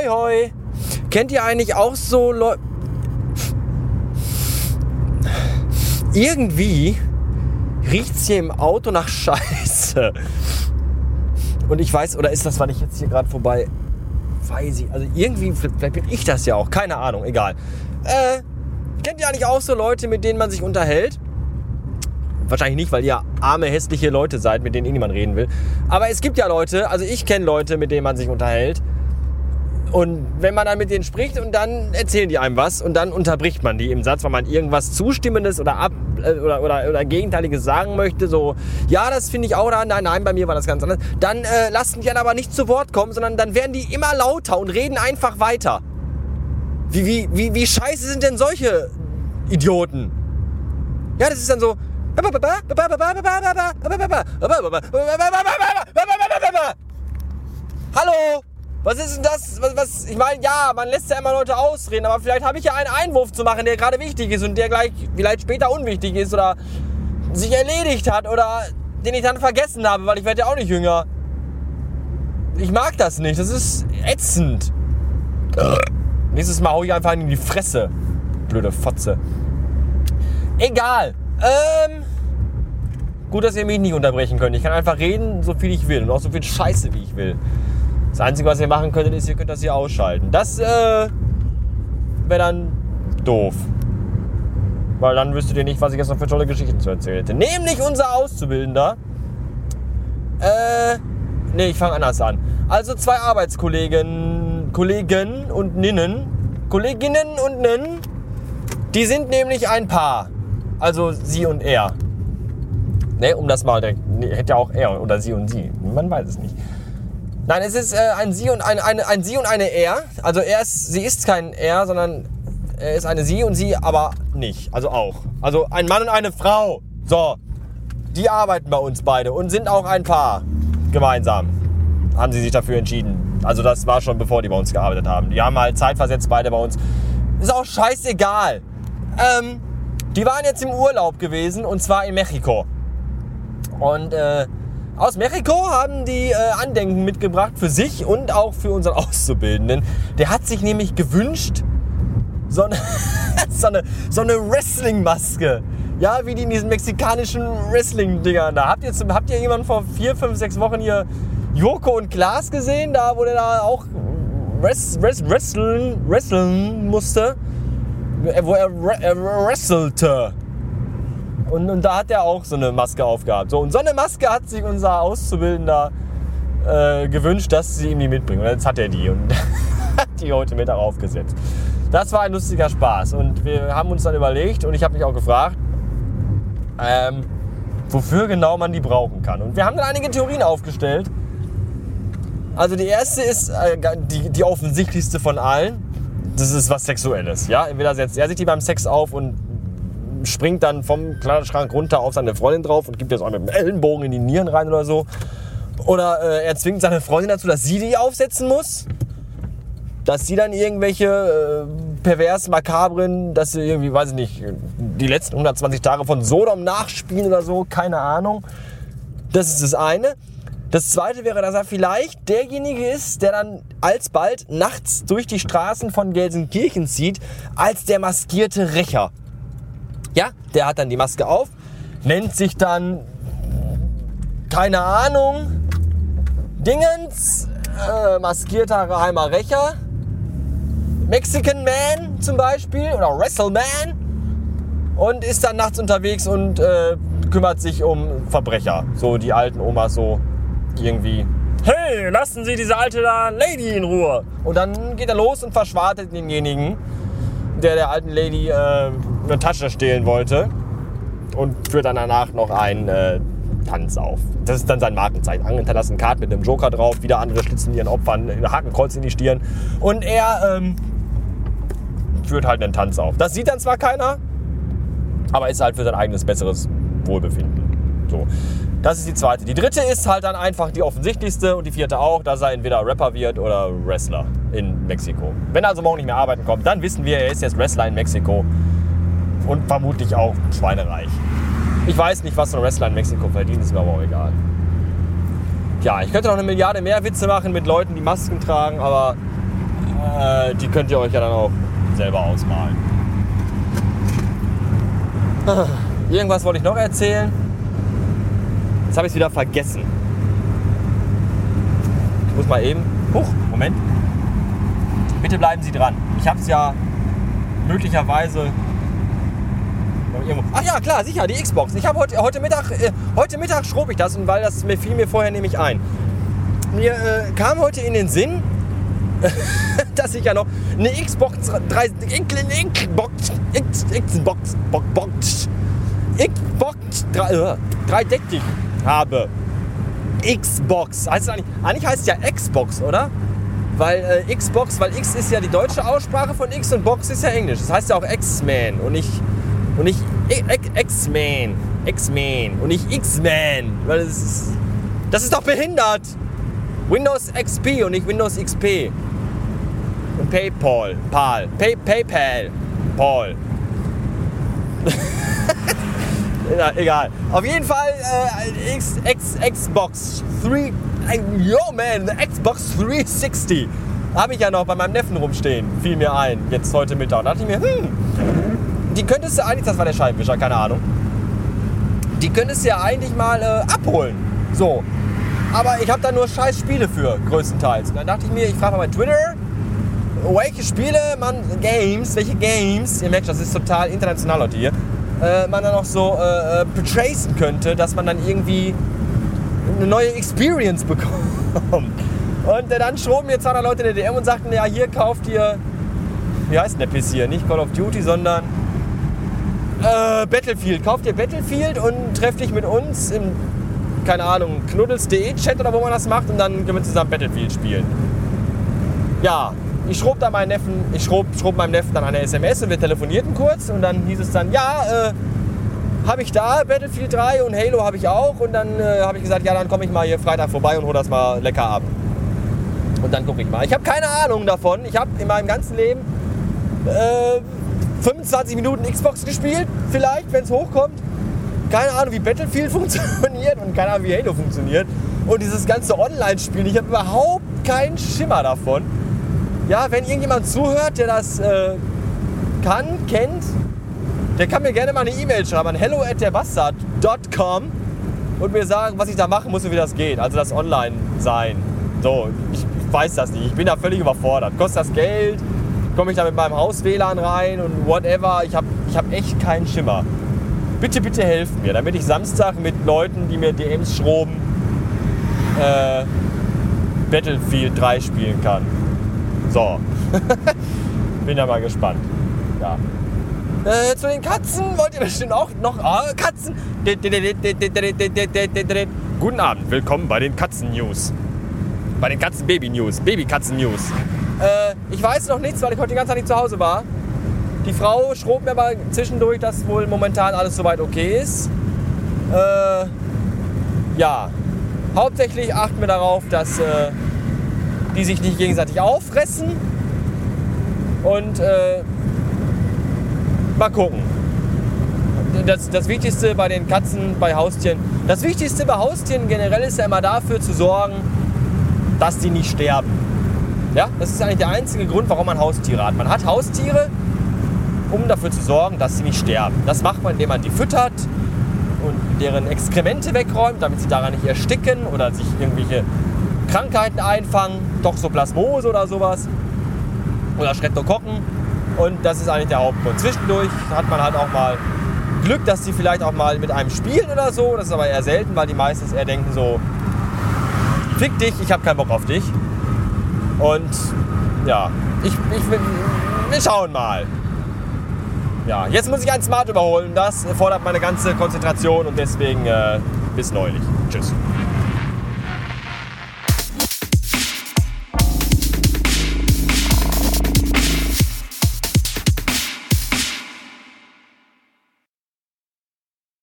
Hoi, hoi. Kennt ihr eigentlich auch so Leute... Irgendwie riecht es hier im Auto nach Scheiße. Und ich weiß, oder ist das, wann ich jetzt hier gerade vorbei... Weiß ich, also irgendwie, vielleicht bin ich das ja auch, keine Ahnung, egal. Äh, kennt ihr eigentlich auch so Leute, mit denen man sich unterhält? Wahrscheinlich nicht, weil ihr arme, hässliche Leute seid, mit denen eh niemand reden will. Aber es gibt ja Leute, also ich kenne Leute, mit denen man sich unterhält. Und wenn man dann mit denen spricht und dann erzählen die einem was und dann unterbricht man die im Satz, weil man irgendwas Zustimmendes oder, ab, äh, oder, oder, oder Gegenteiliges sagen möchte, so, ja, das finde ich auch, da, nein, nein, bei mir war das ganz anders, dann äh, lassen die dann aber nicht zu Wort kommen, sondern dann werden die immer lauter und reden einfach weiter. Wie, wie, wie, wie scheiße sind denn solche Idioten? Ja, das ist dann so, Hallo? Was ist denn das? Was, was, ich meine, ja, man lässt ja immer Leute ausreden, aber vielleicht habe ich ja einen Einwurf zu machen, der gerade wichtig ist und der gleich vielleicht später unwichtig ist oder sich erledigt hat oder den ich dann vergessen habe, weil ich werde ja auch nicht jünger. Ich mag das nicht, das ist ätzend. Nächstes Mal hau ich einfach in die Fresse. Blöde Fotze. Egal. Ähm, gut, dass ihr mich nicht unterbrechen könnt. Ich kann einfach reden, so viel ich will und auch so viel Scheiße, wie ich will. Das Einzige, was ihr machen könntet, ist, ihr könnt das hier ausschalten. Das äh, wäre dann doof. Weil dann wüsstet ihr nicht, was ich jetzt noch für tolle Geschichten zu erzählen hätte. Nämlich unser Auszubildender. Äh, nee, ich fange anders an. Also zwei Arbeitskollegen, Kollegen und Ninnen, Kolleginnen und Ninnen, die sind nämlich ein Paar. Also sie und er. Ne, um das mal direkt, nee, hätte ja auch er oder sie und sie. Man weiß es nicht. Nein, es ist äh, ein sie und eine, eine, ein sie und eine er. Also er ist, sie ist kein er, sondern er ist eine sie und sie aber nicht. Also auch. Also ein Mann und eine Frau. So. Die arbeiten bei uns beide und sind auch ein Paar. Gemeinsam. Haben sie sich dafür entschieden. Also das war schon bevor die bei uns gearbeitet haben. Die haben halt zeitversetzt beide bei uns. Ist auch scheißegal. Ähm, die waren jetzt im Urlaub gewesen und zwar in Mexiko. Und äh, aus Mexiko haben die äh, Andenken mitgebracht für sich und auch für unseren Auszubildenden. Der hat sich nämlich gewünscht, so eine, so eine, so eine Wrestling-Maske. Ja, wie die in diesen mexikanischen Wrestling-Dingern da. Habt ihr, habt ihr jemanden vor vier, fünf, sechs Wochen hier Joko und Klaas gesehen, da wo der da auch wresteln, wresteln musste? Wo er, er wrestelte. Und, und, da hat er auch so eine Maske aufgehabt. So, und so eine Maske hat sich unser Auszubildender äh, gewünscht, dass sie ihm die mitbringen. Und jetzt hat er die und hat die heute mit darauf gesetzt. Das war ein lustiger Spaß. Und wir haben uns dann überlegt und ich habe mich auch gefragt, ähm, wofür genau man die brauchen kann. Und wir haben dann einige Theorien aufgestellt. Also die erste ist äh, die, die offensichtlichste von allen. Das ist was Sexuelles. Ja? Entweder setzt er sich die beim Sex auf und springt dann vom Kleiderschrank runter auf seine Freundin drauf und gibt jetzt auch mit dem Ellenbogen in die Nieren rein oder so. Oder äh, er zwingt seine Freundin dazu, dass sie die aufsetzen muss. Dass sie dann irgendwelche äh, pervers, makabren, dass sie irgendwie, weiß ich nicht, die letzten 120 Tage von Sodom nachspielen oder so, keine Ahnung. Das ist das eine. Das zweite wäre, dass er vielleicht derjenige ist, der dann alsbald nachts durch die Straßen von Gelsenkirchen zieht, als der maskierte Rächer. Ja, der hat dann die Maske auf, nennt sich dann, keine Ahnung, Dingens, äh, maskierter geheimer Rächer, Mexican Man zum Beispiel oder WrestleMan und ist dann nachts unterwegs und äh, kümmert sich um Verbrecher. So die alten Omas so irgendwie. Hey, lassen Sie diese alte Lady in Ruhe. Und dann geht er los und verschwartet denjenigen der der alten Lady äh, eine Tasche stehlen wollte und führt dann danach noch einen äh, Tanz auf. Das ist dann sein Markenzeichen. Hinterlassen Kart mit einem Joker drauf, wieder andere schlitzen ihren Opfern ein Hakenkreuz in die Stirn und er ähm, führt halt einen Tanz auf. Das sieht dann zwar keiner, aber ist halt für sein eigenes besseres Wohlbefinden. So. Das ist die zweite. Die dritte ist halt dann einfach die offensichtlichste und die vierte auch, dass er entweder Rapper wird oder Wrestler in Mexiko. Wenn er also morgen nicht mehr arbeiten kommt, dann wissen wir, er ist jetzt Wrestler in Mexiko und vermutlich auch schweinereich. Ich weiß nicht, was so ein Wrestler in Mexiko verdient, ist mir aber auch egal. Ja, ich könnte noch eine Milliarde mehr Witze machen mit Leuten, die Masken tragen, aber Äh, die könnt ihr euch ja dann auch selber ausmalen. Irgendwas wollte ich noch erzählen. Jetzt habe ich es wieder vergessen. Ich muss mal eben. Huch, Moment. Bitte bleiben Sie dran. Ich habe es ja möglicherweise. Ach ja, klar, sicher, die Xbox. Ich habe heute, heute Mittag, äh, heute Mittag schrob ich das, und weil das mir fiel mir vorher nämlich ein. Mir äh, kam heute in den Sinn, dass ich ja noch eine Xbox 3, Xbox, Xbox, Xbox, Xbox 3, äh, 360 habe. Xbox. Heißt eigentlich, eigentlich heißt es ja Xbox, oder? Weil äh, Xbox, weil X ist ja die deutsche Aussprache von X und Box ist ja Englisch. Das heißt ja auch X-Man und nicht, und nicht X-Man. X-Man und nicht X-Man. Weil das ist, das ist doch behindert. Windows XP und nicht Windows XP. Und PayPal. Pal. Pay, PayPal. Paul. egal. Auf jeden Fall äh, X, X, Xbox 3. Yo man, the Xbox 360. Habe ich ja noch bei meinem Neffen rumstehen. Fiel mir ein, jetzt heute Mittag. Da dachte ich mir, hm, die könntest du eigentlich, das war der Scheibenwischer, keine Ahnung. Die könntest du ja eigentlich mal äh, abholen. So. Aber ich habe da nur scheiß Spiele für, größtenteils. Und dann dachte ich mir, ich frage mal bei Twitter, welche Spiele man, Games, welche Games, ihr merkt, das ist total international heute hier, äh, man dann auch so äh, betracen könnte, dass man dann irgendwie eine neue Experience bekommt. Und äh, dann schroben mir 200 Leute in der DM und sagten, ja, hier kauft ihr, wie heißt denn der Piss hier? Nicht Call of Duty, sondern äh, Battlefield. Kauft ihr Battlefield und trefft dich mit uns im, keine Ahnung, knuddels.de Chat oder wo man das macht und dann können wir zusammen Battlefield spielen. Ja, ich schrob da meinen Neffen, ich schrob, schrob meinem Neffen dann eine SMS und wir telefonierten kurz und dann hieß es dann, ja, äh, habe ich da Battlefield 3 und Halo habe ich auch und dann äh, habe ich gesagt, ja, dann komme ich mal hier Freitag vorbei und hole das mal lecker ab. Und dann gucke ich mal. Ich habe keine Ahnung davon. Ich habe in meinem ganzen Leben äh, 25 Minuten Xbox gespielt, vielleicht, wenn es hochkommt. Keine Ahnung, wie Battlefield funktioniert und keine Ahnung, wie Halo funktioniert. Und dieses ganze Online-Spiel, ich habe überhaupt keinen Schimmer davon. Ja, wenn irgendjemand zuhört, der das äh, kann, kennt, der kann mir gerne mal eine E-Mail schreiben an hello und mir sagen, was ich da machen muss und wie das geht. Also das Online-Sein. So, ich, ich weiß das nicht. Ich bin da völlig überfordert. Kostet das Geld? Komme ich da mit meinem Haus-WLAN rein und whatever? Ich habe ich hab echt keinen Schimmer. Bitte, bitte helft mir, damit ich Samstag mit Leuten, die mir DMs schroben, äh, Battlefield 3 spielen kann. So. Bin ja mal gespannt. Ja. Äh, zu den Katzen wollt ihr bestimmt auch noch. Ah, Katzen! Guten Abend, willkommen bei den Katzen-News. Bei den Katzen-Baby-News. Baby-Katzen-News. Äh, ich weiß noch nichts, weil ich heute die ganze Zeit nicht zu Hause war. Die Frau schrob mir aber zwischendurch, dass wohl momentan alles soweit okay ist. Äh, ja. Hauptsächlich achten wir darauf, dass. Äh, die sich nicht gegenseitig auffressen. Und äh, mal gucken. Das, das Wichtigste bei den Katzen, bei Haustieren, das Wichtigste bei Haustieren generell ist ja immer dafür zu sorgen, dass die nicht sterben. Ja, das ist eigentlich der einzige Grund, warum man Haustiere hat. Man hat Haustiere, um dafür zu sorgen, dass sie nicht sterben. Das macht man, indem man die füttert und deren Exkremente wegräumt, damit sie daran nicht ersticken oder sich irgendwelche Krankheiten einfangen, Toxoplasmose oder sowas oder Streptokokken und das ist eigentlich der Hauptgrund. Zwischendurch hat man halt auch mal Glück, dass die vielleicht auch mal mit einem spielen oder so, das ist aber eher selten, weil die meistens eher denken so, fick dich, ich habe keinen Bock auf dich und ja, ich, ich, wir schauen mal. Ja, jetzt muss ich ein Smart überholen. Das fordert meine ganze Konzentration und deswegen äh, bis neulich. Tschüss.